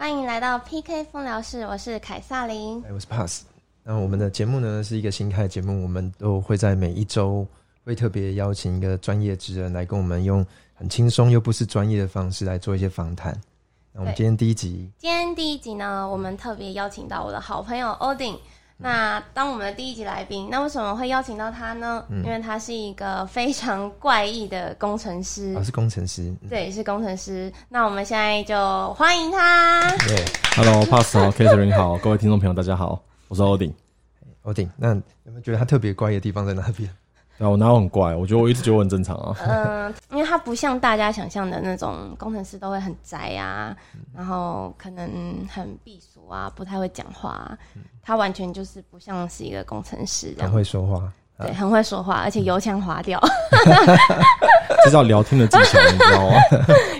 欢迎来到 PK 风疗室，我是凯撒琳。哎，我是 Pass。那我们的节目呢是一个新开的节目，我们都会在每一周会特别邀请一个专业职人来跟我们用很轻松又不是专业的方式来做一些访谈。那我们今天第一集，今天第一集呢，我们特别邀请到我的好朋友 Odin。那当我们的第一集来宾，那为什么会邀请到他呢？因为他是一个非常怪异的工程师，哦，是工程师，对，是工程师。那我们现在就欢迎他。对，Hello，Pass 好各位听众朋友大家好，我是 Odin。Odin，那有没有觉得他特别怪异的地方在哪边？啊，我哪有很怪？我觉得我一直觉得我很正常啊。嗯，因为他不像大家想象的那种工程师都会很宅啊，然后可能很避俗啊，不太会讲话。他完全就是不像是一个工程师，很会说话，对，很会说话，而且油腔滑调。这叫聊天的技巧，你知道吗？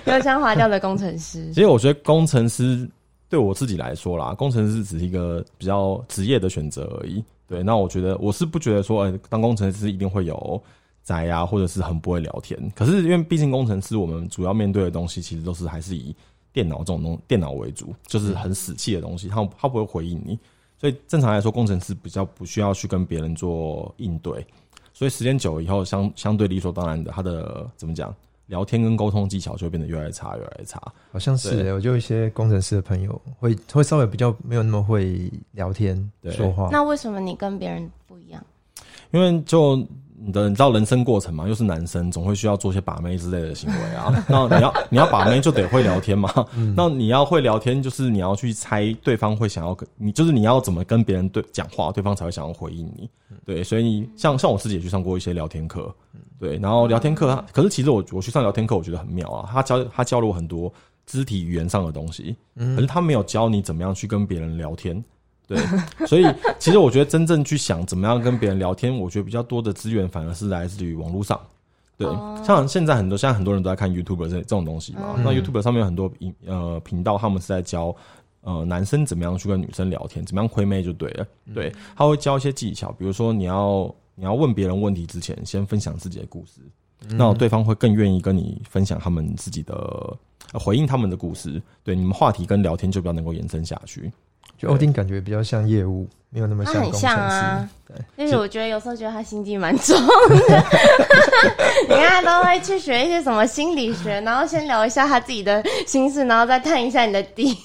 油腔滑调的工程师。其实我觉得工程师对我自己来说啦，工程师只是一个比较职业的选择而已。对，那我觉得我是不觉得说，哎，当工程师一定会有宅啊，或者是很不会聊天。可是因为毕竟工程师，我们主要面对的东西其实都是还是以电脑这种东电脑为主，就是很死气的东西，他他不会回应你。所以正常来说，工程师比较不需要去跟别人做应对。所以时间久了以后，相相对理所当然的，他的怎么讲？聊天跟沟通技巧就会变得越来越差，越来越差。好像是，我就一些工程师的朋友会会稍微比较没有那么会聊天说话。那为什么你跟别人不一样？因为就你的你知道人生过程嘛，又是男生，总会需要做些把妹之类的行为啊。那你要你要把妹就得会聊天嘛。那你要会聊天，就是你要去猜对方会想要跟你，就是你要怎么跟别人对讲话，对方才会想要回应你。对，所以你像像我自己也去上过一些聊天课。对，然后聊天课，可是其实我我去上聊天课，我觉得很妙啊。他教他教了我很多肢体语言上的东西，可是他没有教你怎么样去跟别人聊天。对，所以其实我觉得真正去想怎么样跟别人聊天，我觉得比较多的资源反而是来自于网络上。对，像现在很多现在很多人都在看 YouTube 这这种东西嘛。那 YouTube 上面有很多呃频道，他们是在教呃男生怎么样去跟女生聊天，怎么样亏妹就对了。对，他会教一些技巧，比如说你要。你要问别人问题之前，先分享自己的故事，那对方会更愿意跟你分享他们自己的回应他们的故事。对，你们话题跟聊天就比较能够延伸下去。就欧丁感觉比较像业务，没有那么像很像啊。对，但是我觉得有时候觉得他心机蛮重的。你看，他都会去学一些什么心理学，然后先聊一下他自己的心事，然后再探一下你的底。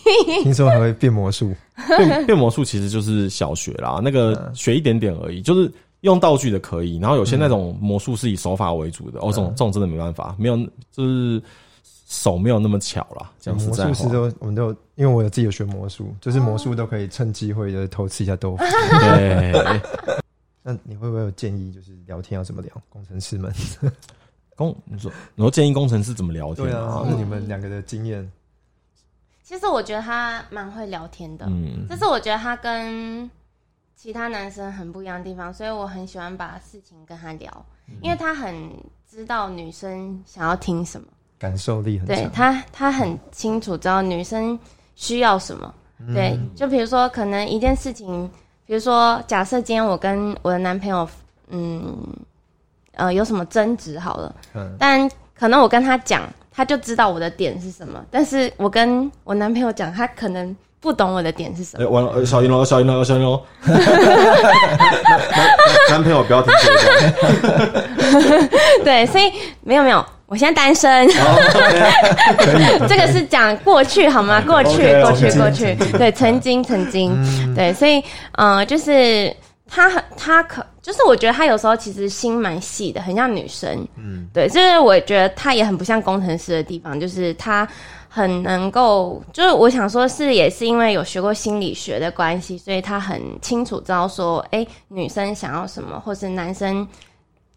听说还会变魔术，变变魔术其实就是小学啦，那个学一点点而已，就是。用道具的可以，然后有些那种魔术是以手法为主的，哦，这种这种真的没办法，没有就是手没有那么巧了。魔术师都我们都因为我有自己有学魔术，就是魔术都可以趁机会的偷吃一下豆腐。对，那你会不会有建议？就是聊天要怎么聊？工程师们，工你说，你说建议工程师怎么聊天啊？那你们两个的经验？其实我觉得他蛮会聊天的，嗯，这是我觉得他跟。其他男生很不一样的地方，所以我很喜欢把事情跟他聊，因为他很知道女生想要听什么，感受力很强。对他，他很清楚知道女生需要什么。对，就比如说，可能一件事情，比如说，假设今天我跟我的男朋友，嗯，呃，有什么争执好了，嗯，但可能我跟他讲，他就知道我的点是什么，但是我跟我男朋友讲，他可能。不懂我的点是什么？哎，完了，小云喽，小云喽，小英喽！男朋友不要听这个。对，所以没有没有，我现在单身。这个是讲过去好吗？过去，过去，过去。对，曾经，曾经。对，所以，嗯，就是他很，他可，就是我觉得他有时候其实心蛮细的，很像女生。嗯，对，就是我觉得他也很不像工程师的地方，就是他。很能够，就是我想说，是也是因为有学过心理学的关系，所以他很清楚知道说，哎，女生想要什么，或是男生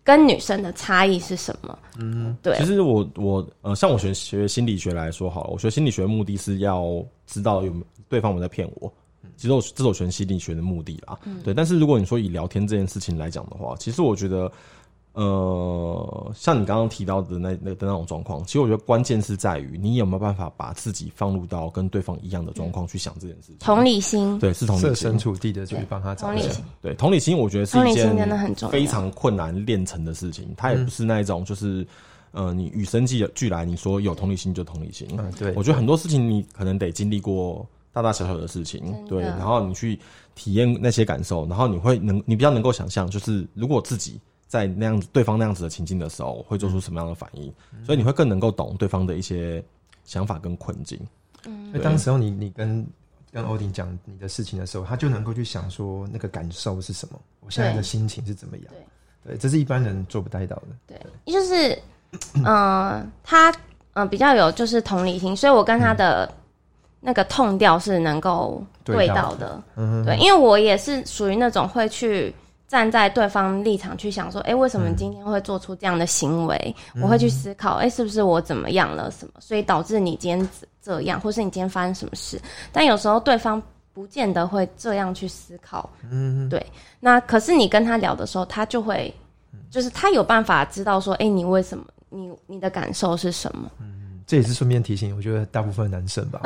跟女生的差异是什么。嗯，对。其实我我呃，像我学学心理学来说，好了，我学心理学的目的是要知道有对方有没有在骗我。其实我这是我学心理学的目的啦。对，但是如果你说以聊天这件事情来讲的话，其实我觉得。呃，像你刚刚提到的那那的那种状况，其实我觉得关键是在于你有没有办法把自己放入到跟对方一样的状况去想这件事情。同理心，对，是同理心，设身处地的去帮他同理心。对，同理心，我觉得是一件非常困难练成的事情。它也不是那一种，就是呃，你与生俱俱来，你说有同理心就同理心。嗯，对，我觉得很多事情你可能得经历过大大小小的事情，对，然后你去体验那些感受，然后你会能，你比较能够想象，就是如果自己在那样子对方那样子的情境的时候，会做出什么样的反应，所以你会更能够懂对方的一些想法跟困境。所以当时候你你跟跟欧丁讲你的事情的时候，他就能够去想说那个感受是什么，我现在的心情是怎么样。对，这是一般人做不太到的。对，就是，嗯、他嗯、呃比较有就是同理心，所以我跟他的那个痛调是能够对到的。嗯，对，因为我也是属于那种会去站在对方立场去想说，哎、为什么今天会做出这样的行为？我会去思考，哎、是不是我怎么样了什么，所以导致你今天这样，或是你今天发生什么事？但有时候对方不见得会这样去思考。嗯，对。那可是你跟他聊的时候，他就会，就是他有办法知道说，哎、你为什么？你你的感受是什么？这也是顺便提醒，我觉得大部分男生吧，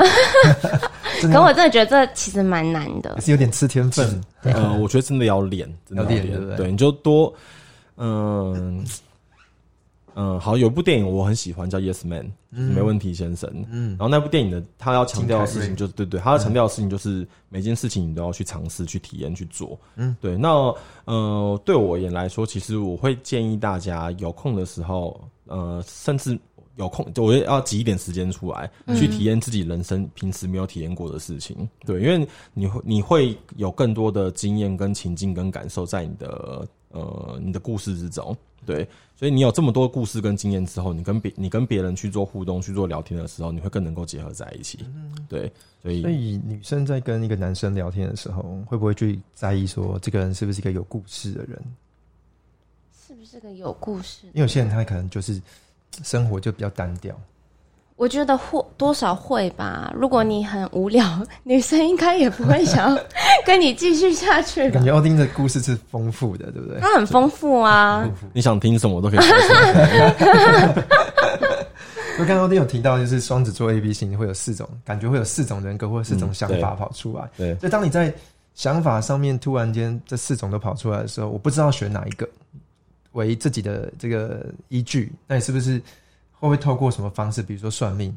可我真的觉得这其实蛮难的也。是有点吃天分。呃，我觉得真的要练，真的要练对不对对，你就多，嗯、嗯，好，有部电影我很喜欢，叫《Yes Man》，没问题先生。嗯然后那部电影的他要强调的事情就是，对对，他要强调的事情就是每件事情你都要去尝试、去体验、去做。嗯，对。那呃，对我而言来说，其实我会建议大家有空的时候，呃，甚至有空，我也要挤一点时间出来，去体验自己人生平时没有体验过的事情。对，因为你会你会有更多的经验、跟情境、跟感受在你的呃你的故事之中。对，所以你有这么多故事跟经验之后，你跟别你跟别人去做互动、去做聊天的时候，你会更能够结合在一起。对，所以所以女生在跟一个男生聊天的时候，会不会去在意说这个人是不是一个有故事的人？是不是个有故事？因为有些人他可能就是生活就比较单调，我觉得或多少会吧。如果你很无聊，女生应该也不会想要跟你继续下去 感。觉奥丁的故事是丰富的，对不对？它很丰富啊，你想听什么我都可以说出来。我刚刚奥丁有提到，就是双子座 A B 型会有四种，感觉会有四种人格或者四种想法跑出来。对，就当你在想法上面突然间这四种都跑出来的时候，我不知道选哪一个为自己的这个依据。那你是不是会不会透过什么方式，比如说算命，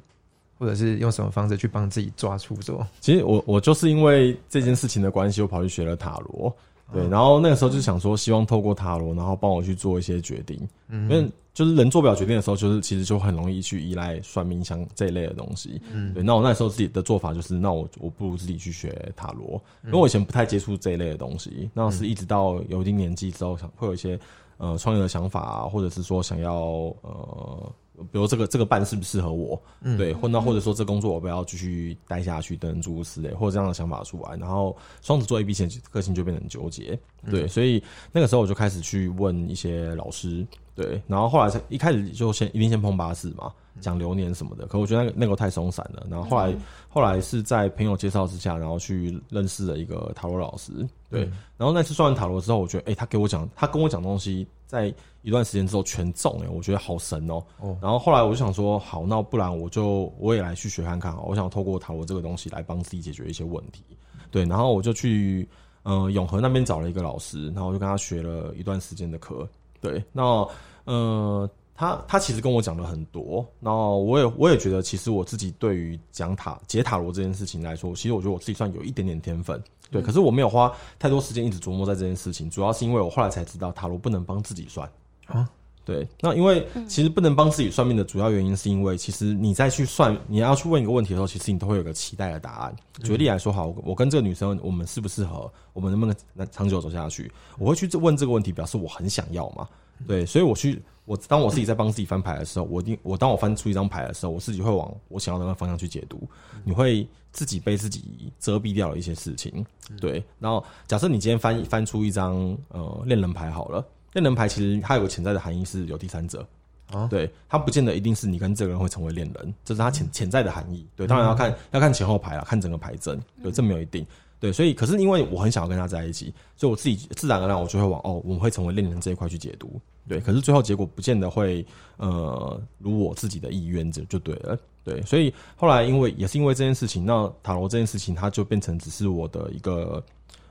或者是用什么方式去帮自己抓出说？其实我我就是因为这件事情的关系，我跑去学了塔罗。对，然后那个时候就想说，希望透过塔罗，然后帮我去做一些决定。因为就是人做不了决定的时候，就是其实就很容易去依赖算命像这一类的东西。嗯，对。那我那时候自己的做法就是，那我我不如自己去学塔罗，因为我以前不太接触这一类的东西。那是一直到有一定年纪之后，想会有一些呃创业的想法啊，或者是说想要呃。比如这个这个办适不适合我，对，或那或者说这工作我不要继续待下去等等诸如此类，或者这样的想法出来，然后双子座 A B 型个性就变得很纠结，对，所以那个时候我就开始去问一些老师，对，然后后来才一开始就先一定先碰八字嘛，讲流年什么的，可我觉得那个那个太松散了，然后后来、后来是在朋友介绍之下，然后去认识了一个塔罗老师，对，然后那次算完塔罗之后，我觉得，哎、他给我讲，他跟我讲东西，在一段时间之后全中、哎，我觉得好神哦、哦。然后后来我就想说，好，那不然我就我也来去学看看好，我想透过塔罗这个东西来帮自己解决一些问题，对，然后我就去呃永和那边找了一个老师，然后我就跟他学了一段时间的课，对，那呃。他他其实跟我讲了很多，然后我也我也觉得，其实我自己对于讲塔解塔罗这件事情来说，其实我觉得我自己算有一点点天分，对。可是我没有花太多时间一直琢磨在这件事情，主要是因为我后来才知道塔罗不能帮自己算啊。对，那因为其实不能帮自己算命的主要原因，是因为其实你再去算，你要去问一个问题的时候，其实你都会有个期待的答案。举例来说，好，我跟这个女生，我们适不适合？我们能不能长久走下去？我会去问这个问题，表示我很想要嘛。对，所以我去，我当我自己在帮自己翻牌的时候，我一定，我当我翻出一张牌的时候，我自己会往我想要的那个方向去解读。你会自己被自己遮蔽掉了一些事情，对。然后假设你今天翻翻出一张呃恋人牌好了，恋人牌其实它有个潜在的含义是有第三者。啊对，它不见得一定是你跟这个人会成为恋人，这是它潜潜在的含义。对，当然要看要看前后牌啊，看整个牌阵，对，这没有一定。对，所以可是因为我很想要跟他在一起，所以我自己自然而然我就会往哦，我们会成为恋人这一块去解读。对，可是最后结果不见得会呃如我自己的意愿，这就对了。对，所以后来因为也是因为这件事情，那塔罗这件事情，它就变成只是我的一个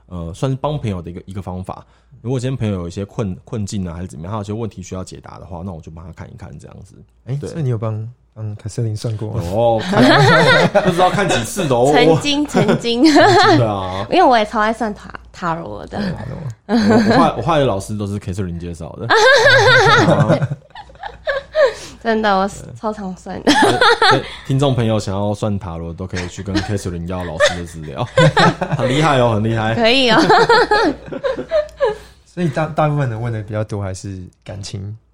呃，算是帮朋友的一个一个方法。如果今天朋友有一些困困境啊，还是怎么样，他有些问题需要解答的话，那我就帮他看一看这样子。哎，对所以你有帮帮凯瑟琳算过？哦，不知道看几次的哦。曾经曾经，对啊，因为我也超爱算塔塔罗的。我我画我画的老师都是凯瑟琳介绍的。真的，我超常算听众朋友想要算塔罗，都可以去跟 K 瑟琳要老师的资料，很厉害哦，很厉害。可以哦。所以大大部分人问的比较多，还是感情，还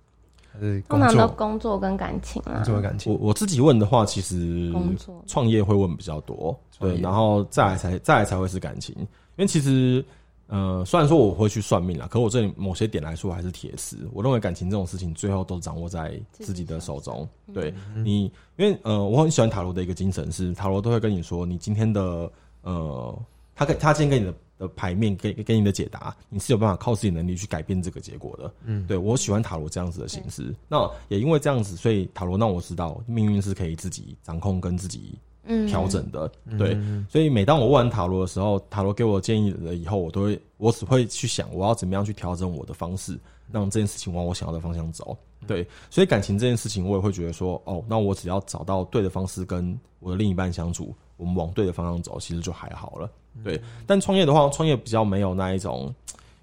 是通常都？工作跟感情啊工。作的感情我。我自己问的话，其实工作创业会问比较多，对，然后再来才再来才会是感情，因为其实。呃，虽然说我会去算命啦，可我这里某些点来说还是铁丝。我认为感情这种事情，最后都掌握在自己的手中。对你，因为呃，我很喜欢塔罗的一个精神是，塔罗都会跟你说，你今天的呃，他给他今天给你的的牌面，给给你的解答，你是有办法靠自己能力去改变这个结果的。嗯，对我喜欢塔罗这样子的形式。那也因为这样子，所以塔罗让我知道命运是可以自己掌控跟自己嗯调整的。对，所以每当我问完塔罗的时候，塔罗给我建议了以后，我都会，我只会去想我要怎么样去调整我的方式，让这件事情往我想要的方向走。对，所以感情这件事情，我也会觉得说，哦，那我只要找到对的方式跟我的另一半相处，我们往对的方向走，其实就还好了。对，但创业的话，创业比较没有那一种。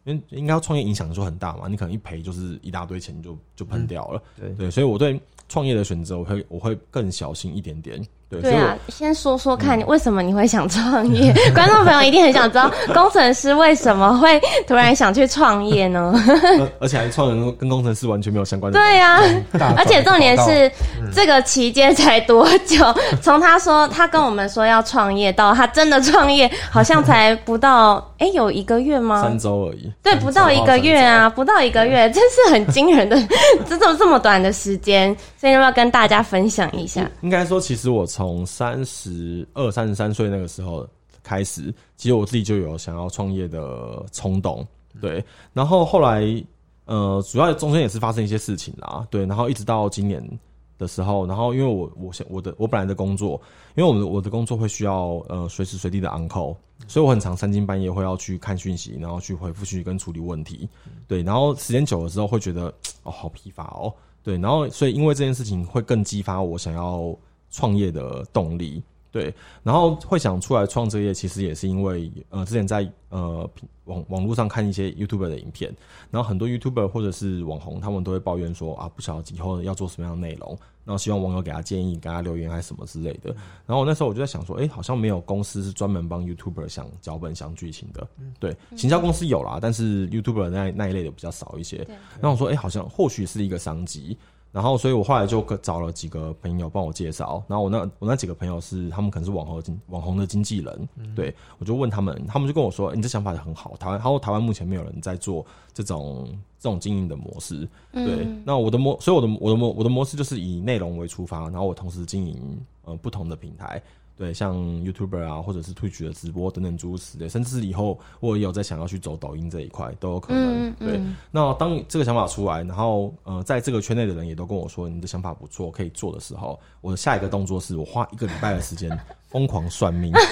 因为应该创业影响就很大嘛，你可能一赔就是一大堆钱就就喷掉了。对对，所以我对创业的选择，我会我会更小心一点点。对，啊，先说说看，为什么你会想创业？观众朋友一定很想知道，工程师为什么会突然想去创业呢？而而且还创人跟工程师完全没有相关的。对啊、而且重点是，这个期间才多久？从他说他跟我们说要创业，到他真的创业，好像才不到，哎、有一个月吗？三周而已。对，不到一个月啊，不到一个月，真是很惊人的，这这么这么短的时间，所以要不要跟大家分享一下？应该说，其实我从三十二、三十三岁那个时候开始，其实我自己就有想要创业的冲动。对，然后后来，呃，主要中间也是发生一些事情啦。对，然后一直到今年的时候，然后因为我我想我的我本来的工作，因为我的我的工作会需要呃随时随地的 uncle，所以我很常三更半夜会要去看讯息，然后去回复讯息跟处理问题。对，然后时间久了之后会觉得哦好疲乏哦。对，然后所以因为这件事情会更激发我想要创业的动力。对，然后会想出来创这业，其实也是因为呃，之前在呃平网网络上看一些 YouTuber 的影片，然后很多 YouTuber 或者是网红，他们都会抱怨说啊，不晓得以后要做什么样的内容，然后希望网友给他建议、给他留言还是什么之类的。然后那时候我就在想说，哎、好像没有公司是专门帮 YouTuber 想脚本、想剧情的。对，行销公司有啦，但是 YouTuber 那那一类的比较少一些。然后我说，哎、好像或许是一个商机。然后，所以我后来就找了几个朋友帮我介绍。然后我那我那几个朋友是他们可能是网红经网红的经纪人，对我就问他们，他们就跟我说：“你这想法很好，台湾，他说台湾目前没有人在做这种这种经营的模式。”对，那我的模，所以我的我的模我的模式就是以内容为出发，然后我同时经营呃不同的平台。对，像 YouTuber 啊，或者是 Twitch 的直播等等诸如此类，甚至是以后我也有在想要去走抖音这一块都有可能。嗯对，那当这个想法出来，然后呃，在这个圈内的人也都跟我说你的想法不错，可以做的时候，我的下一个动作是我花一个礼拜的时间 疯狂算命。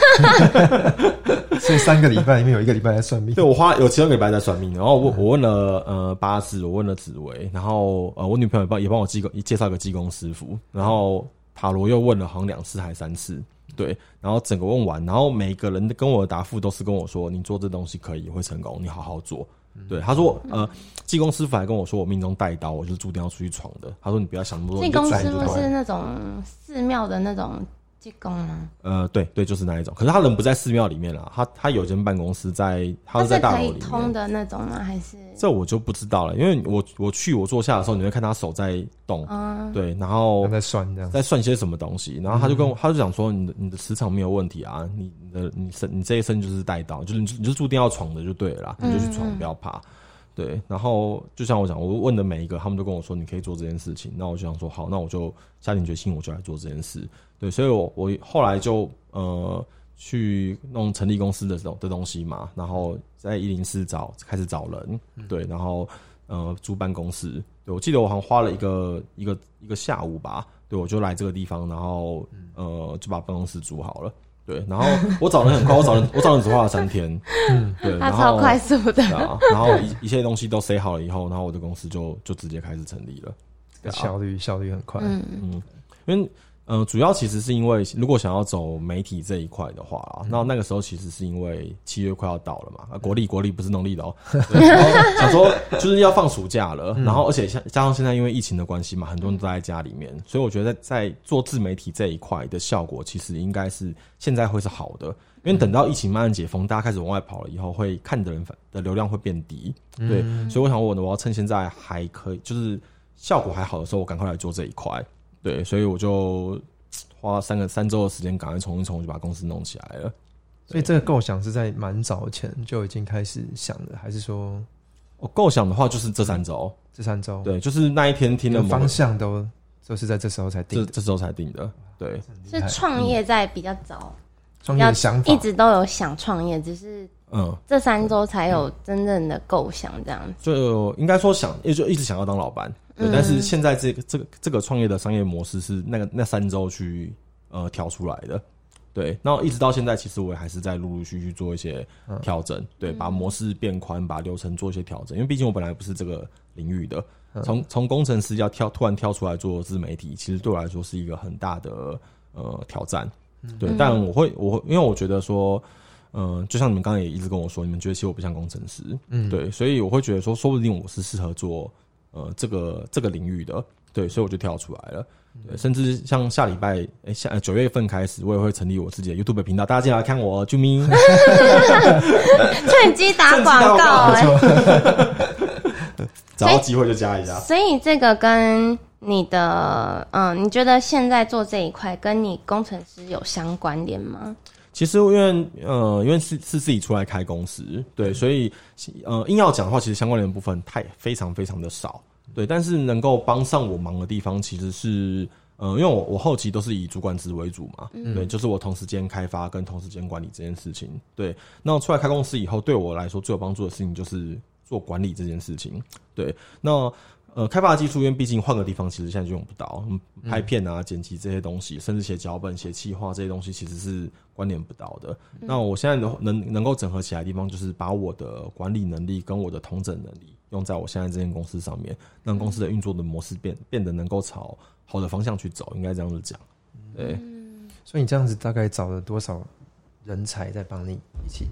所以三个礼拜里面有一个礼拜在算命对，我花有其中一个礼拜在算命，然后我我问了呃八字，我问了紫薇，然后呃我女朋友也帮也帮我技工介绍一个技工师傅，然后塔罗又问了好像两次还三次，对，然后整个问完，然后每个人的跟我的答复都是跟我说，你做这东西可以会成功，你好好做。对，他说，呃，技工师傅还跟我说，我命中带刀，我就是注定要出去闯的。他说，你不要想那么多，技工师傅。是那种寺庙的那种技工吗？呃，对对，就是那一种。可是他人不在寺庙里面啦，他他有间办公室在，他是在大楼里面。通的那种吗？还是这我就不知道了，因为我我去我坐下的时候，你会看他手在动，嗯对，然后在算这样。在算些什么东西，然后他就跟我，他就讲说，你的你的磁场没有问题啊，你你的你身你这一生就是带到，就是你就你就注定要闯的就对了啦，你就去闯，不要怕。对，然后就像我讲，我问的每一个，他们都跟我说你可以做这件事情，那我就想说好，那我就下定决心，我就来做这件事。对，所以我我后来就呃去弄成立公司的这种的东西嘛，然后在一零四找开始找人，对，然后呃租办公室，对我记得我好像花了一个一个一个下午吧，对我就来这个地方，然后呃就把办公室租好了。对，然后我找人很快，我找人我找人只花了三天，嗯，对，他超快速的，啊，然后一一切东西都塞好了以后，然后我的公司就就直接开始成立了，啊效率效率很快。嗯，嗯，因为呃，主要其实是因为如果想要走媒体这一块的话啊，那、那个时候其实是因为七月快要到了嘛，啊，国历国历不是农历的哦，对然后想说就是要放暑假了，然后而且像加上现在因为疫情的关系嘛，很多人都在家里面，所以我觉得在在做自媒体这一块的效果，其实应该是现在会是好的。因为等到疫情慢慢解封，大家开始往外跑了以后，会看的人的流量会变低，对，所以我想我呢，我要趁现在还可以，就是效果还好的时候，我赶快来做这一块。对，所以我就花三个三周的时间，赶快冲一冲，就把公司弄起来了。所以这个构想是在蛮早前就已经开始想的，还是说我构想的话，就是这三周，这三周对，就是那一天听的方向都就是在这时候才定的？这这时候才定的。对，是创业在比较早，创业想法一直都有想创业，只是嗯，这三周才有真正的构想这样子。就应该说想，也就一直想要当老板。对，嗯但是现在这个这个这个创业的商业模式是那个那三周去呃调出来的。对，然后一直到现在，其实我也还是在陆陆续续做一些调整，对，把模式变宽，把流程做一些调整。因为毕竟我本来不是这个领域的，从从工程师要跳突然跳出来做自媒体，其实对我来说是一个很大的呃挑战。对，但我会我会因为我觉得说，嗯、就像你们刚刚也一直跟我说，你们觉得其实我不像工程师，嗯，对，所以我会觉得说，说不定我是适合做呃这个这个领域的，对，所以我就跳出来了。对，甚至像下礼拜，哎、下呃九月份开始，我也会成立我自己的 YouTube 频道，大家进来看我，啾咪。趁机打广告哎、找到机会就加一下。所以这个跟你的嗯，你觉得现在做这一块跟你工程师有相关联吗？其实因为呃，因为是是自己出来开公司，对，所以呃，硬要讲的话，其实相关联的部分太非常非常的少，对。但是能够帮上我忙的地方，其实是呃，因为我我后期都是以主管职为主嘛，对，就是我同时间开发跟同时间管理这件事情，对。那我出来开公司以后，对我来说最有帮助的事情就是做管理这件事情，对。那呃，开发的技术，因为毕竟换个地方，其实现在就用不到。嗯，拍片啊、剪辑这些东西，甚至写脚本、写企划这些东西，其实是关联不到的。那我现在能能能够整合起来的地方，就是把我的管理能力跟我的统整能力用在我现在这间公司上面，让公司的运作的模式变变得能够朝好的方向去走，应该这样子讲。对，所以你这样子大概找了多少人才在帮你一起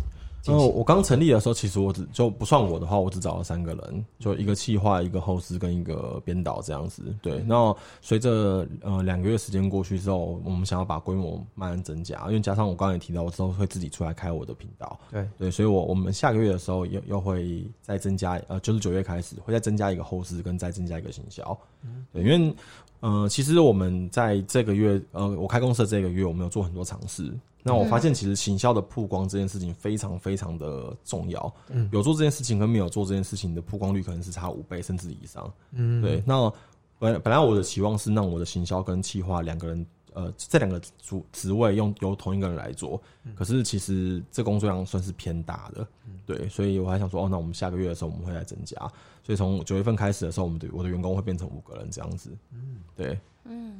进呃，行？我刚成立的时候，其实我只就不算我的话，我只找了三个人，就一个企划、一个后司跟一个编导这样子。对，那随着呃两个月时间过去之后，我们想要把规模慢慢增加，因为加上我刚才也提到，我之后会自己出来开我的频道。对，对，所以我我们下个月的时候又又会再增加，呃，就是九月开始会再增加一个后司，跟再增加一个行销。对，因为呃，其实我们在这个月，呃，我开公司的这个月，我们有做很多尝试。那我发现，其实行销的曝光这件事情非常非常的重要。嗯，有做这件事情跟没有做这件事情的曝光率可能是差五倍甚至以上。嗯，对。那本本来我的期望是让我的行销跟企划两个人，呃，这两个职职位用由同一个人来做。可是其实这工作量算是偏大的。对，所以我还想说，哦，那我们下个月的时候我们会来增加。所以从九月份开始的时候，我们的我的员工会变成五个人这样子。嗯，对。嗯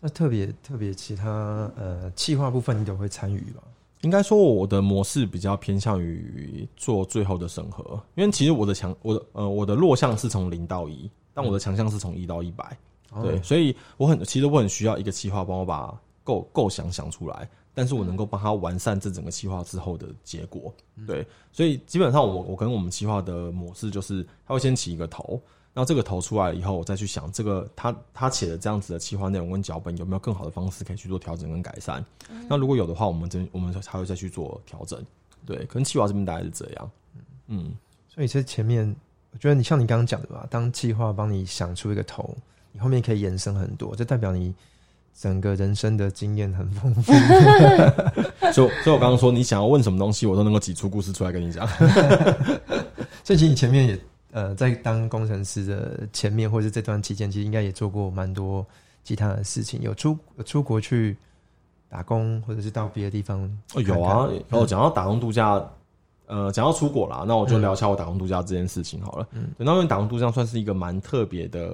那特别特别其他呃企划部分你都会参与吧？应该说我的模式比较偏向于做最后的审核，因为其实我的强我的呃我的弱项是从零到一，但我的强项是从一到一百、对，所以我很其实我很需要一个企划帮我把构构想想出来，但是我能够帮他完善这整个企划之后的结果，对，所以基本上我我跟我们企划的模式就是他会先起一个头。然后这个头出来以后，我再去想这个他他写的这样子的企划内容跟脚本有没有更好的方式可以去做调整跟改善。那如果有的话，我们真我们才会再去做调整。对，可能企划这边大概是这样。嗯，所以这前面我觉得你像你刚刚讲的吧，当计划帮你想出一个头，你后面可以延伸很多，这代表你整个人生的经验很丰富。所以所以我刚刚说你想要问什么东西，我都能够挤出故事出来跟你讲。所以其实你前面也呃，在当工程师的前面或者这段期间，其实应该也做过蛮多其他的事情，有出有出国去打工，或者是到别的地方哦，有啊，然后讲到打工度假，呃，讲到出国啦，那我就聊一下我打工度假这件事情好了。嗯，对，那因为打工度假算是一个蛮特别的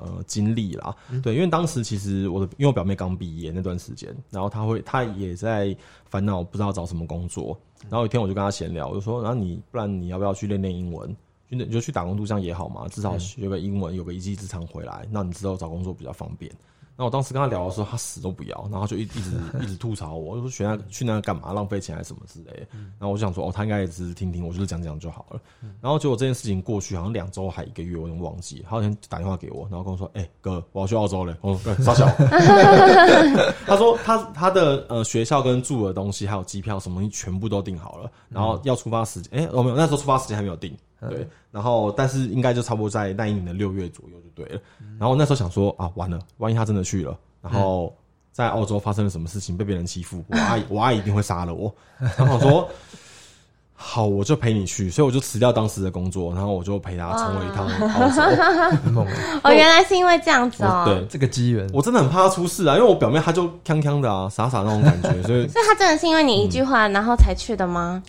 呃经历啦。对，因为当时其实我的因为我表妹刚毕业那段时间，然后她会她也在烦恼不知道找什么工作。然后有一天我就跟她闲聊，我就说，然后你不然你要不要去练练英文？就你就去打工度假也好嘛，至少学个英文，有个一技之长回来，那你之后找工作比较方便。那我当时跟他聊的时候，他死都不要，然后就一一直 一直吐槽我，就说学那去那干嘛，浪费钱还是什么之类的。然后我就想说，哦，他应该也只是听听，我就是讲讲就好了。然后结果这件事情过去好像两周还一个月，我有点忘记。他好像打电话给我，然后跟我说：“哎，哥，我要去澳洲嘞。”我说：“傻小。”他说他他的呃学校跟住的东西还有机票什么东西全部都订好了，然后要出发时间，哎，我没有，那时候出发时间还没有定。对，然后但是应该就差不多在那一年的六月左右就对了。然后那时候想说啊，完了，万一他真的去了。然后在澳洲发生了什么事情，被别人欺负，我阿姨 我阿姨一定会杀了我。然后我说好，我就陪你去，所以我就辞掉当时的工作，然后我就陪他冲了一趟澳洲。哦，原来是因为这样子哦。对，这个机缘，我真的很怕他出事啊，因为我表妹她就锵锵的啊，傻傻那种感觉，所以 所以他真的是因为你一句话，然后才去的吗？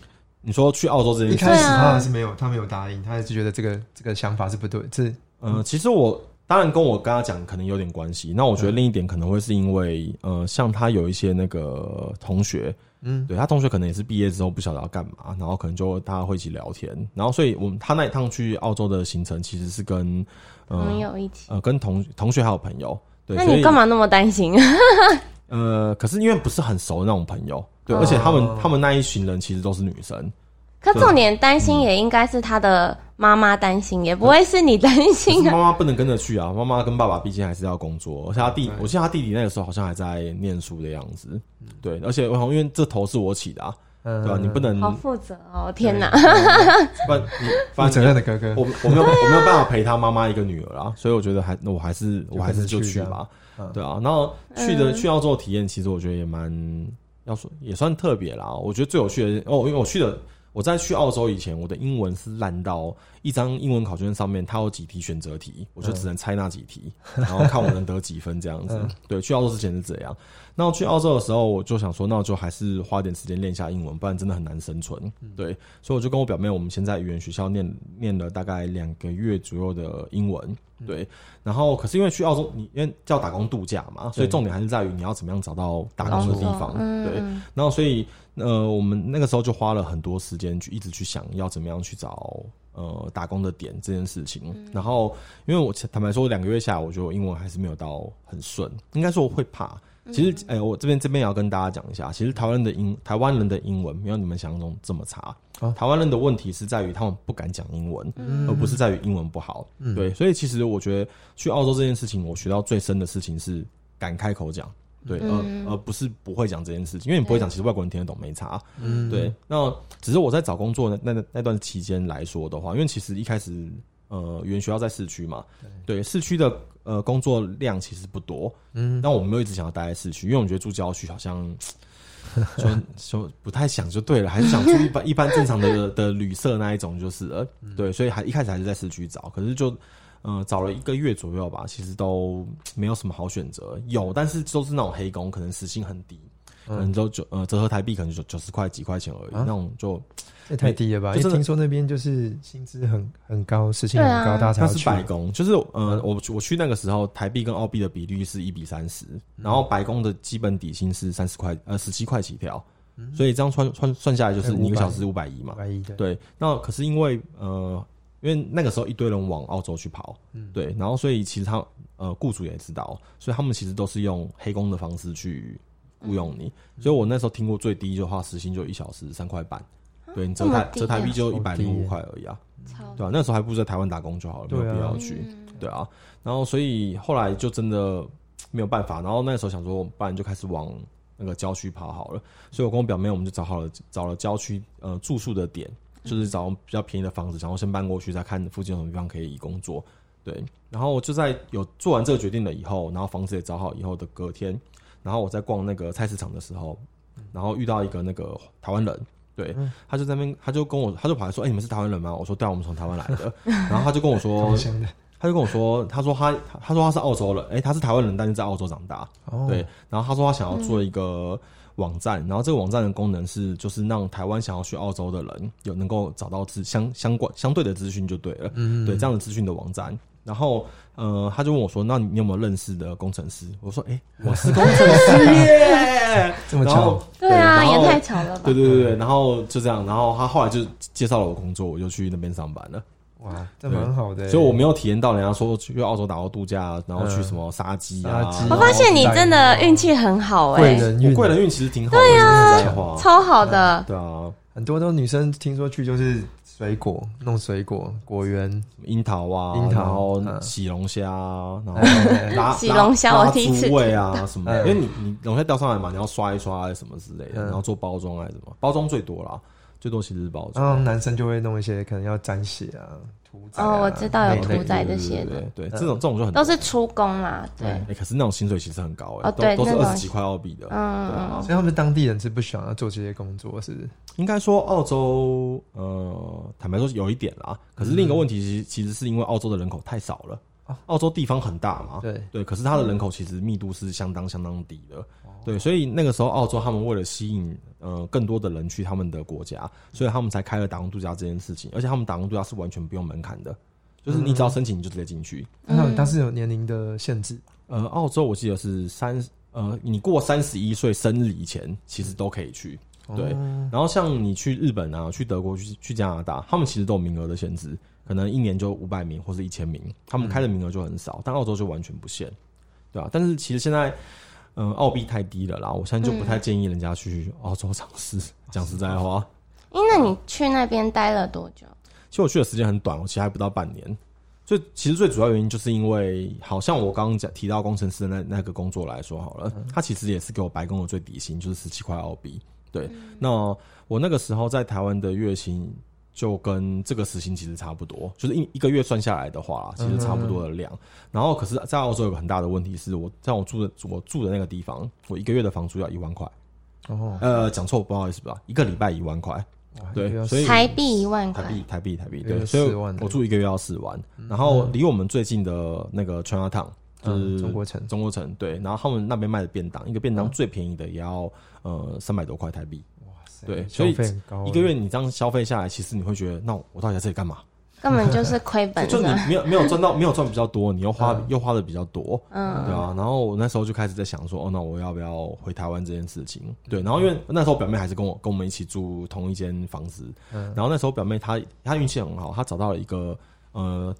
你说去澳洲这件事，一开始他还是没有，他没有答应，他还是觉得这个这个想法是不对。这呃，其实我。当然，跟我跟他讲可能有点关系。那我觉得另一点可能会是因为，呃，像他有一些那个同学，嗯，对他同学可能也是毕业之后不晓得要干嘛，然后可能就大家会一起聊天。然后，所以我们他那一趟去澳洲的行程其实是跟朋友一起，呃，跟同同学还有朋友。对，那你干嘛那么担心？呃，可是因为不是很熟的那种朋友，对，而且他们他们那一群人其实都是女生。可重点担心也应该是他的妈妈担心，也不会是你担心。妈妈不能跟着去啊，妈妈跟爸爸毕竟还是要工作，而且他弟，我记得他弟弟那个时候好像还在念书的样子。对，而且因为这头是我起的，啊，对吧？你不能好负责哦，天哪！不，你负责任的哥哥，我我没有 我没有办法陪他妈妈一个女儿啊，所以我觉得还我还是我还是就去吧。对啊，然后去的去澳洲体验，其实我觉得也蛮要说也算特别啦。我觉得最有趣的哦，因为我去的。我在去澳洲以前，我的英文是烂到一张英文考卷上面，它有几题选择题，我就只能猜那几题，然后看我能得几分这样子。对，去澳洲之前是这样。那去澳洲的时候，我就想说，那我就还是花点时间练一下英文，不然真的很难生存。对，所以我就跟我表妹，我们先在语言学校念念了大概两个月左右的英文。对，然后可是因为去澳洲，你因为叫打工度假嘛，所以重点还是在于你要怎么样找到打工的地方。对，然后所以呃，我们那个时候就花了很多时间去一直去想要怎么样去找呃打工的点这件事情。然后因为我坦白说，两个月下来，我觉得我英文还是没有到很顺，应该说我会怕。其实，哎，我这边这边也要跟大家讲一下，其实台湾人的英台湾人的英文没有你们想象中这么差。台湾人的问题是在于他们不敢讲英文，而不是在于英文不好。对，所以其实我觉得去澳洲这件事情，我学到最深的事情是敢开口讲，对，而而不是不会讲这件事情，因为你不会讲，其实外国人听得懂没差。嗯，对。那只是我在找工作那那那段期间来说的话，因为其实一开始。呃，原学校在市区嘛，对，市区的呃工作量其实不多，嗯，但我们没有一直想要待在市区，因为我们觉得住郊区好像 就就不太想就对了，还是想住一般 一般正常的的旅社那一种，就是呃，对，所以还一开始还是在市区找，可是就呃找了一个月左右吧，其实都没有什么好选择，有，但是都是那种黑工，可能时薪很低。嗯，就九呃折合台币可能就九十块几块钱而已，那种就也太低了吧？因为听说那边就是薪资很很高，时薪很高，大家是白工，就是呃我我去那个时候台币跟澳币的比率是一比三十，然后白工的基本底薪是三十块呃十七块起跳，所以这样算算算下来就是一个小时五百一嘛，对。那可是因为呃因为那个时候一堆人往澳洲去跑，对，然后所以其实他呃雇主也知道，所以他们其实都是用黑工的方式去。雇佣你，所以我那时候听过最低的话，时薪就一小时三块半，对你折台折台币就一百零五块而已啊，对吧？那时候还不如在台湾打工就好了，没有必要去，对啊。然后所以后来就真的没有办法，然后那时候想说，不然就开始往那个郊区跑好了。所以我跟我表妹，我们就找好了找了郊区呃住宿的点，就是找比较便宜的房子，然后先搬过去，再看附近有什么地方可以工作。对，然后就在有做完这个决定了以后，然后房子也找好以后的隔天。然后我在逛那个菜市场的时候，然后遇到一个那个台湾人，对，他就在那边，他就跟我，他就跑来说：“哎，你们是台湾人吗？”我说：“对，我们从台湾来的。”然后他就跟我说：“他就跟我说，他说他他说他是澳洲人，哎，他是台湾人，但是在澳洲长大，对。然后他说他想要做一个网站，然后这个网站的功能是就是让台湾想要去澳洲的人有能够找到资相相关相对的资讯就对了，嗯，对这样的资讯的网站。然后呃，他就问我说：“那你有没有认识的工程师？”我说：“哎，我是工程师耶，这么巧，对啊，也太巧了吧？对对对对，然后就这样，然后他后来就介绍了我工作，我就去那边上班了。”哇，这蛮好的，所以我没有体验到人家说去澳洲打工度假，然后去什么杀鸡啊。我发现你真的运气很好哎，贵人运，贵人运其实挺好，对啊，超好的。对啊，很多都女生听说去就是水果弄水果果园，樱桃啊，樱桃洗 龙虾，然后拉洗龙虾我第一次味啊什么，因为你你龙虾钓上来嘛，你要刷一刷什么之类的，然后做包装还是什么，包装最多啦。最多其实是包装，然后男生就会弄一些可能要沾血啊、屠宰哦，我知道有屠宰这些的，对，这种这种就很都是出工嘛，对。哎，可是那种薪水其实很高哎，都都是二十几块澳币的，嗯，所以他们当地人是不喜欢做这些工作，是？不是？应该说澳洲，呃，坦白说有一点啦，可是另一个问题其实其实是因为澳洲的人口太少了，澳洲地方很大嘛，对。对，可是它的人口其实密度是相当相当低的。对，所以那个时候澳洲他们为了吸引呃更多的人去他们的国家，所以他们才开了打工度假这件事情。而且他们打工度假是完全不用门槛的，就是你只要申请你就直接进去。嗯，但是有年龄的限制。呃，澳洲我记得是三呃，你过三十一岁生日以前其实都可以去。对，然后像你去日本啊、去德国、去去加拿大，他们其实都有名额的限制，可能一年就五百名或者一千名，他们开的名额就很少。但澳洲就完全不限，对吧？但是其实现在。嗯，澳币太低了啦，我现在就不太建议人家去澳洲尝试。讲实在话，哎，那你去那边待了多久？其实我去的时间很短，我其实还不到半年。最其实最主要原因就是因为，好像我刚刚讲提到工程师的那那个工作来说好了，他其实也是给我白工的最底薪，就是十七块澳币。对，那我那个时候在台湾的月薪。就跟这个时薪其实差不多，就是一一个月算下来的话，其实差不多的量。然后，可是，在澳洲有个很大的问题是，我在我住的我住的那个地方，我一个月的房租要一万块。哦，呃，讲错，不好意思吧？一个礼拜一万块，对，所以台币一万块，台币台币台币，对，所以我住一个月要四万。然后离我们最近的那个 China Town 就是中国城，中国城，对，然后他们那边卖的便当，一个便当最便宜的也要呃三百多块台币。对，所以一个月你这样消费下来，其实你会觉得，那我到底在这里干嘛？根本就是亏本。就你没有没有赚到，没有赚比较多，你又花又花的比较多，嗯，对啊。然后我那时候就开始在想说，哦，那我要不要回台湾这件事情？对，然后因为那时候表妹还是跟我跟我们一起住同一间房子，然后那时候表妹她她运气很好，她找到了一个呃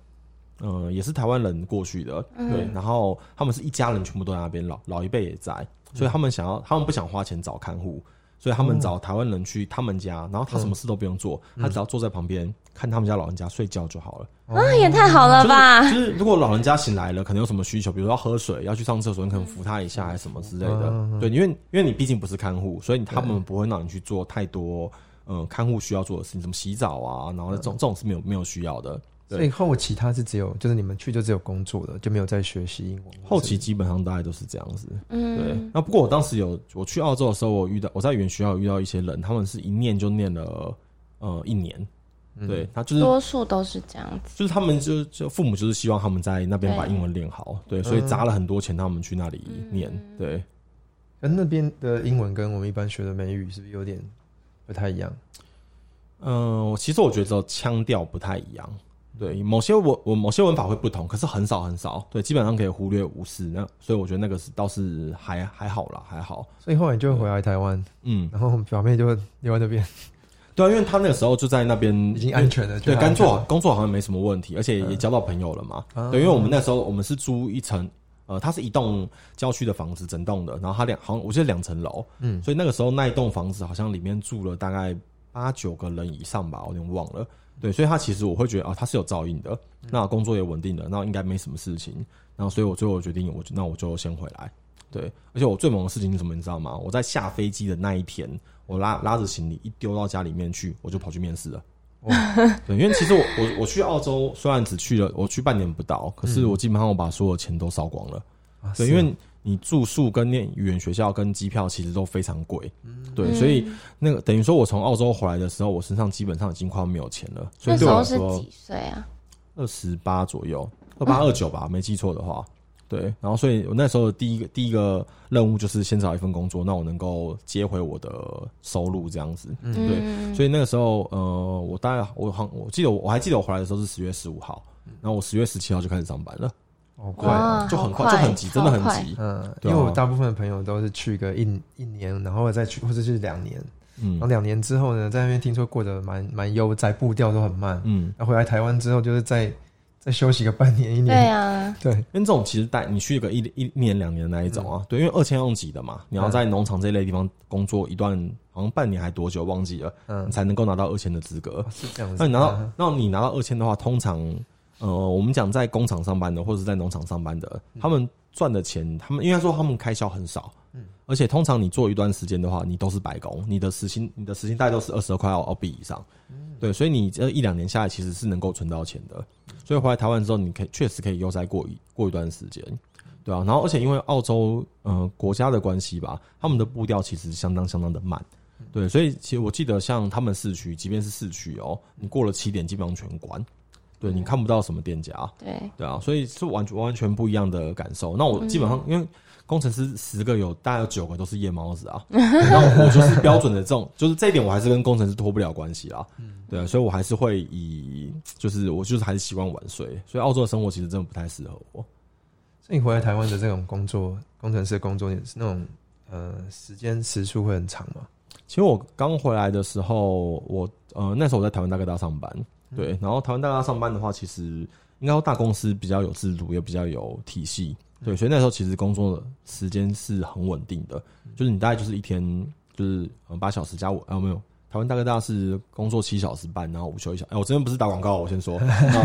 呃也是台湾人过去的，对，然后他们是一家人全部都在那边，老老一辈也在，所以他们想要他们不想花钱找看护。所以他们找台湾人去他们家，然后他什么事都不用做，他只要坐在旁边看他们家老人家睡觉就好了。啊，也太好了吧！就是如果老人家醒来了，可能有什么需求，比如说要喝水、要去上厕所，你可能扶他一下，还是什么之类的。对，因为因为你毕竟不是看护，所以他们不会让你去做太多嗯看护需要做的事情，什么洗澡啊，然后这种这种是没有没有需要的。所以后期他是只有，就是你们去就只有工作的，就没有在学习英文。后期基本上大概都是这样子。嗯，对。那不过我当时有我去澳洲的时候，我遇到我在语言学校遇到一些人，他们是一念就念了呃一年。对他就是多数都是这样子，就是他们就就父母就是希望他们在那边把英文练好，对，所以砸了很多钱，他们去那里念。对，那那边的英文跟我们一般学的美语是不是有点不太一样？嗯，其实我觉得腔调不太一样。对，某些文我某些文法会不同，可是很少很少，对，基本上可以忽略无视。那所以我觉得那个是倒是还还好啦，还好。所以后来就回来台湾，嗯，然后表妹就留在那边。对啊，因为他那个时候就在那边已经安全了，对，工作工作好像没什么问题，而且也交到朋友了嘛。对，因为我们那时候我们是租一层，呃，它是一栋郊区的房子，整栋的，然后它两好像我记得两层楼，嗯，所以那个时候那一栋房子好像里面住了大概八九个人以上吧，我有点忘了。对，所以他其实我会觉得啊，他是有照应的，那工作也稳定的，那应该没什么事情。然后，所以我最后决定，我那我就先回来。对，而且我最猛的事情是什么，你知道吗？我在下飞机的那一天，我拉拉着行李一丢到家里面去，我就跑去面试了。对，因为其实我我我去澳洲虽然只去了我去半年不到，可是我基本上我把所有钱都烧光了。对，因为。你住宿跟念语言学校跟机票其实都非常贵，对，所以那个等于说我从澳洲回来的时候，我身上基本上已经快要没有钱了。那时候是几岁啊？二十八左右，二八二九吧，没记错的话。对，然后所以我那时候的第一个第一个任务就是先找一份工作，那我能够接回我的收入这样子。嗯对，嗯所以那个时候，呃，我大概我好我记得我我还记得我回来的时候是十月十五号，然后我十月十七号就开始上班了，好快哦。哇，就很快就很急，真的很急。嗯，因为我大部分的朋友都是去个一一年，然后再去，或者是两年，嗯然后两年之后呢，在那边听说过得蛮蛮悠哉，步调都很慢。嗯，那回来台湾之后，就是再再休息个半年一年对年。啊，对，因为这种其实带你去个一一年两年的那一种啊，对，因为二千要用挤的嘛，你要在农场这一类地方工作一段，好像半年还多久忘记了，嗯你，才能够拿到二千的资格哦。是这样子。那你拿到嗯，那你拿到二千的话，通常，呃，我们讲在工厂上班的或者是在农场上班的，他们赚的钱，他们应该说他们开销很少，嗯，而且通常你做一段时间的话，你都是白工，你的时薪，你的时薪大概都是二十二块澳币以上，对，所以你这一两年下来其实是能够存到钱的，所以回来台湾之后，你可以确实可以悠哉过一过一段时间。对啊，然后而且因为澳洲呃国家的关系吧，他们的步调其实相当相当的慢，对，所以其实我记得像他们市区，即便是市区哦，你过了七点基本上全关，对你看不到什么店家，对，对啊，所以是完全完全不一样的感受。那我基本上、因为工程师十个有大概有九个都是夜猫子啊，对 那我就是标准的这种，就是这一点我还是跟工程师脱不了关系啦。对啊，所以我还是会以就是我就是还是习惯晚睡，所以澳洲的生活其实真的不太适合我。所以你回来台湾的这种工作，工程师的工作也是那种呃时间时数会很长嘛？其实我刚回来的时候，我呃那时候我在台湾大哥大上班，对，然后台湾大哥大上班的话，其实应该说大公司比较有制度，也比较有体系，对，所以那时候其实工作的时间是很稳定的，就是你大概就是一天就是呃八小时加五啊没有。台湾大哥大是工作七小时半，然后午休一小。哎、我这边不是打广告，我先说。那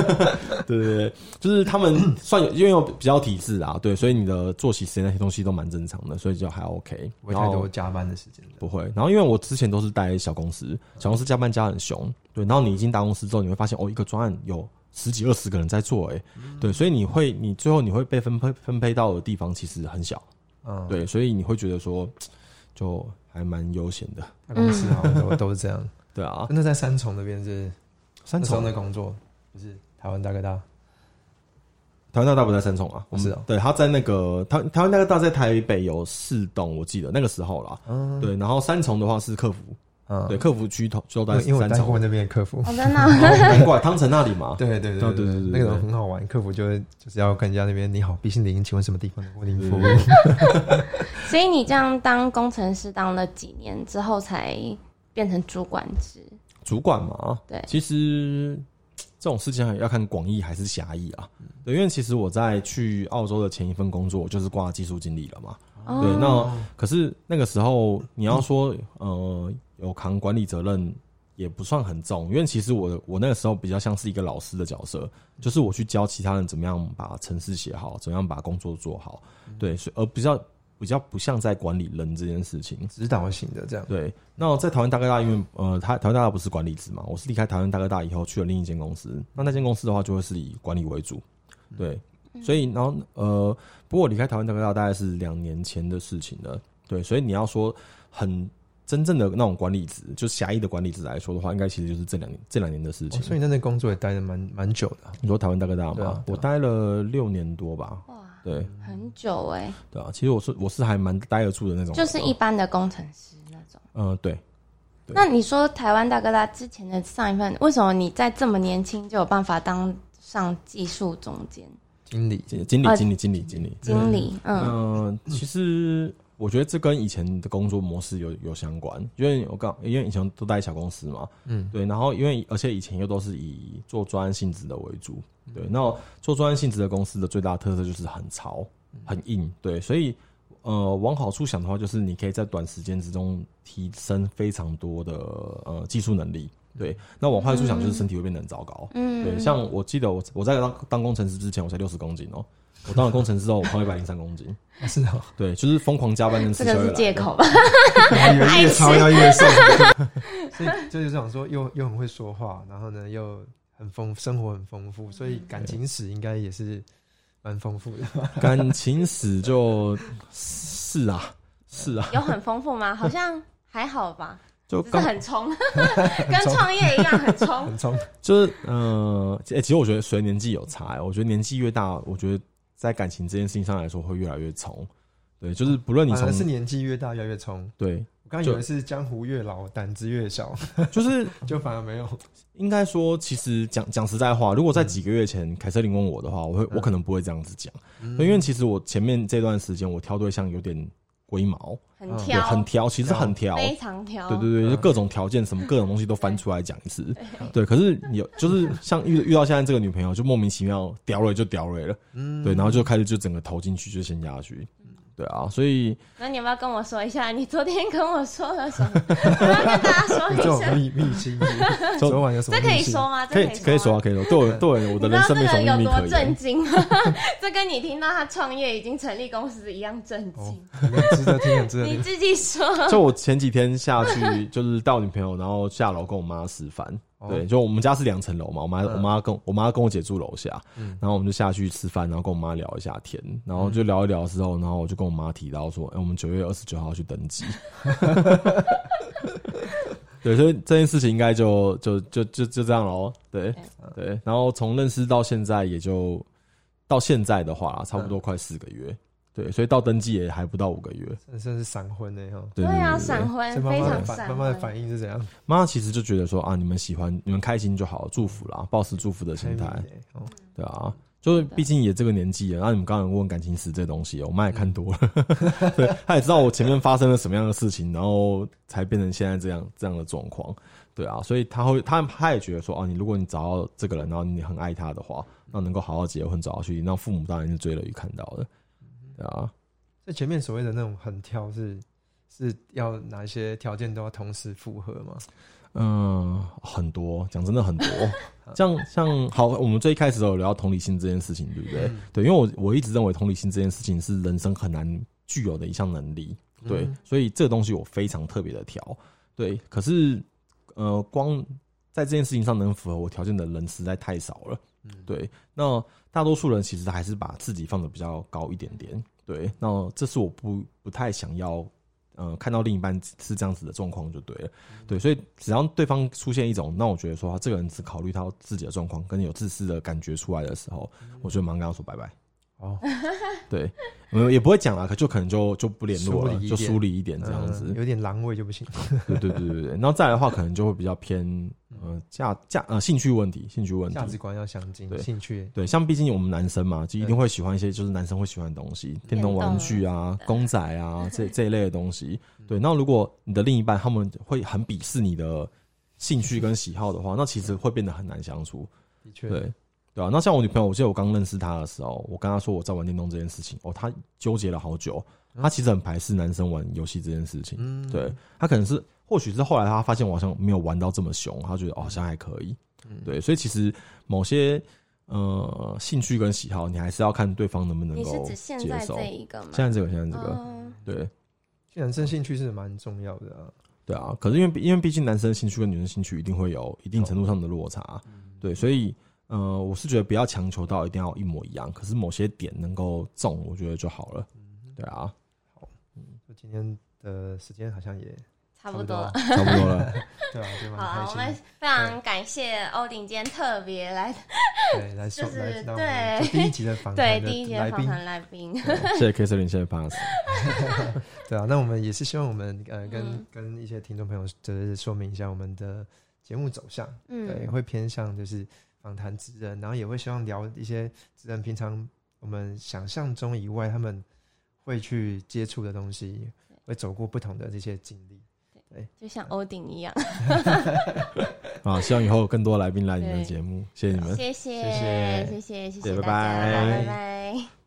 对对对，就是他们算有因为有比较体制啊，对，所以你的作息时间那些东西都蛮正常的，所以就还 OK。不会太多加班的时间。不会。然后因为我之前都是待小公司，小公司加班加很凶，对。然后你一进大公司之后，你会发现哦，一个专案有十几二十个人在做，哎，对。所以你会，你最后你会被分配分配到的地方其实很小，嗯，，对。所以你会觉得说，就还蛮悠闲的，大公司好像都都是这样。对啊。那在三重那边是三重的工作，不是台湾大哥大。台湾大哥大不在三重啊，我们是哦对，他在那个台台湾大哥大在台北有四栋，我记得那个时候啦，嗯，对。然后三重的话是客服，嗯，对，客服区头就在因为因为我待过那边的客服。哦，真的哦难怪汤臣那里嘛，对对对对对对对那个很好玩。客服就会就是要跟人家那边你好，毕姓林，请问什么地方能为您服务？所以你这样当工程师当了几年之后才变成主管职？主管嘛，对其实这种事情要看广义还是狭义啊。对，因为其实我在去澳洲的前一份工作就是挂技术经理了嘛。哦对，那可是那个时候你要说呃有扛管理责任也不算很重，因为其实我我那个时候比较像是一个老师的角色，就是我去教其他人怎么样把程式写好，怎么样把工作做好。对，所以而比较比较不像在管理人这件事情。指导型的这样。对，那我在台湾大哥大，因为呃，台台湾大哥大不是管理职嘛，我是离开台湾大哥大以后去了另一间公司，那那间公司的话就会是以管理为主，对，所以然后呃，不过我离开台湾大哥大大概是两年前的事情了，对，所以你要说很真正的那种管理职，就狭义的管理职来说的话，应该其实就是这两年这两年的事情。哦所以你在那工作也待的蛮蛮久的啊。你说台湾大哥大嘛，对啊啊我待了六年多吧，哇，对很久哎、对啊，其实我是我是还蛮待得住的那种，就是一般的工程师那种。呃对。对那你说台湾大哥大之前的上一份，为什么你在这么年轻就有办法当上技术总监、经理，经经理啊经理经理经理，经理？嗯，嗯，其实我觉得这跟以前的工作模式有有相关，因为我刚因为以前都待小公司嘛，嗯，对，然后因为而且以前又都是以做专案性质的为主，对，那做专案性质的公司的最大特色就是很潮、很硬，对，所以呃往好处想的话，就是你可以在短时间之中提升非常多的呃技术能力。对，那往坏处想就是身体会变得很糟糕。嗯对，像我记得我我在当当工程师之前，我才六十公斤哦、我当了工程师之后，我胖一百零三公斤。啊 是哦，对，就是疯狂加班跟吃这个是宵夜来的借口吧？然后越爱越超吃要越瘦，所以就是想说又又很会说话，然后呢又很丰生活很丰富，所以感情史应该也是蛮丰富的。感情史就是啊，是啊，有很丰富吗？好像还好吧，就刚很冲，跟创业一样很冲。很冲，就是呃、欸其实我觉得随年纪有差、欸，我觉得年纪越大，我觉得在感情这件事情上来说会越来越冲。对，就是不论你从是年纪越大越来越冲。对，我刚以为是江湖越老胆子越小，就是 就反而没有。应该说，其实讲讲实在话，如果在几个月前凯瑟琳问我的话，我会我可能不会这样子讲，因为其实我前面这段时间我挑对象有点。龟毛，很挑，很挑，其实很挑，非常挑。对对对，就各种条件，什么各种东西都翻出来讲一次。对，可是有就是像遇遇到现在这个女朋友，就莫名其妙屌了就屌了，嗯，对，然后就开始就整个投进去就陷下去。对啊，所以那你要不要跟我说一下，你昨天跟我说了什么？我要跟大家说一下秘秘辛。昨晚有什么？这可以说吗？可以可以说啊，可以说。对我对我的人生没什么秘密可以。震惊吗？这跟你听到他创业已经成立公司一样震惊。值得听，值得听。你自己说。就我前几天下去，就是带女朋友，然后下楼跟我妈吃饭。对，就我们家是两层楼嘛，我妈我妈跟我妈跟我姐住楼下，然后我们就下去吃饭，然后跟我妈聊一下天，然后就聊一聊之后，然后我就跟我妈提到说，哎，我们九月二十九号去登记。对，所以这件事情应该就就就就就这样喽。对对，然后从认识到现在，也就到现在的话，差不多快四个月。对，所以到登记也还不到五个月，算是闪婚呢哈。对啊，闪婚非常闪。妈妈的反应是怎样？妈妈其实就觉得说啊，你们喜欢，你们开心就好，祝福啦，抱持祝福的心态。对啊，就是毕竟也这个年纪了，然后你们刚刚问感情史这东西，我妈也看多了，对，她也知道我前面发生了什么样的事情，然后才变成现在这样这样的状况。对啊，所以他会，他他也觉得说，哦，你如果你找到这个人，然后你很爱他的话，那能够好好结婚，找到去，那父母当然是追乐于看到的。啊，这前面所谓的那种很挑是是要哪一些条件都要同时符合吗？嗯，很多，讲真的很多。像像好，我们最一开始有聊到同理心这件事情，对不对？对，因为我我一直认为同理心这件事情是人生很难具有的一项能力，对，所以这个东西我非常特别的挑。对，可是呃，光在这件事情上能符合我条件的人实在太少了。嗯，对，那大多数人其实还是把自己放的比较高一点点。对，那这是我不不太想要，呃，看到另一半是这样子的状况就对了。对，所以只要对方出现一种，那我觉得说这个人只考虑到自己的状况，跟有自私的感觉出来的时候，我就忙跟他说拜拜。哦，对，也不会讲了，可就可能就就不联络了，就疏离一点这样子，有点狼味就不行。对对对对对，然后再来的话，可能就会比较偏呃价价呃兴趣问题，兴趣问题，价值观要相近，对兴趣对，像毕竟我们男生嘛，就一定会喜欢一些就是男生会喜欢的东西，电动玩具啊、公仔啊这这一类的东西。对，那如果你的另一半他们会很鄙视你的兴趣跟喜好的话，那其实会变得很难相处。的确，对。对啊，那像我女朋友，我记得我刚认识她的时候，我跟她说我在玩电动这件事情，哦，她纠结了好久。她其实很排斥男生玩游戏这件事情。嗯，对，她可能是或许是后来她发现我好像没有玩到这么凶，她觉得哦，好像还可以。嗯，对，所以其实某些呃兴趣跟喜好，你还是要看对方能不能够接受。现在这一个吗？现在这个，现在这个，对，男生兴趣是蛮重要的。啊。对啊，可是因为因为毕竟男生兴趣跟女生兴趣一定会有一定程度上的落差。对，所以。呃，我是觉得不要强求到一定要一模一样，可是某些点能够中，我觉得就好了。对啊，好，嗯，今天的时间好像也差不多了，差不多了。对啊，对好，我们非常感谢欧鼎今天特别来，对，来就是对第一集的访对第一集的访谈来宾，谢谢 K 四零，谢谢 Pass。对啊，那我们也是希望我们呃跟跟一些听众朋友就是说明一下我们的节目走向，嗯，对，会偏向就是。访谈职人，然后也会希望聊一些职人平常我们想象中以外，他们会去接触的东西，会走过不同的这些经历。对，就像欧鼎一样。啊，希望以后更多来宾来你们的节目，谢谢你们，谢谢，谢谢，谢谢，谢谢，拜拜，拜拜。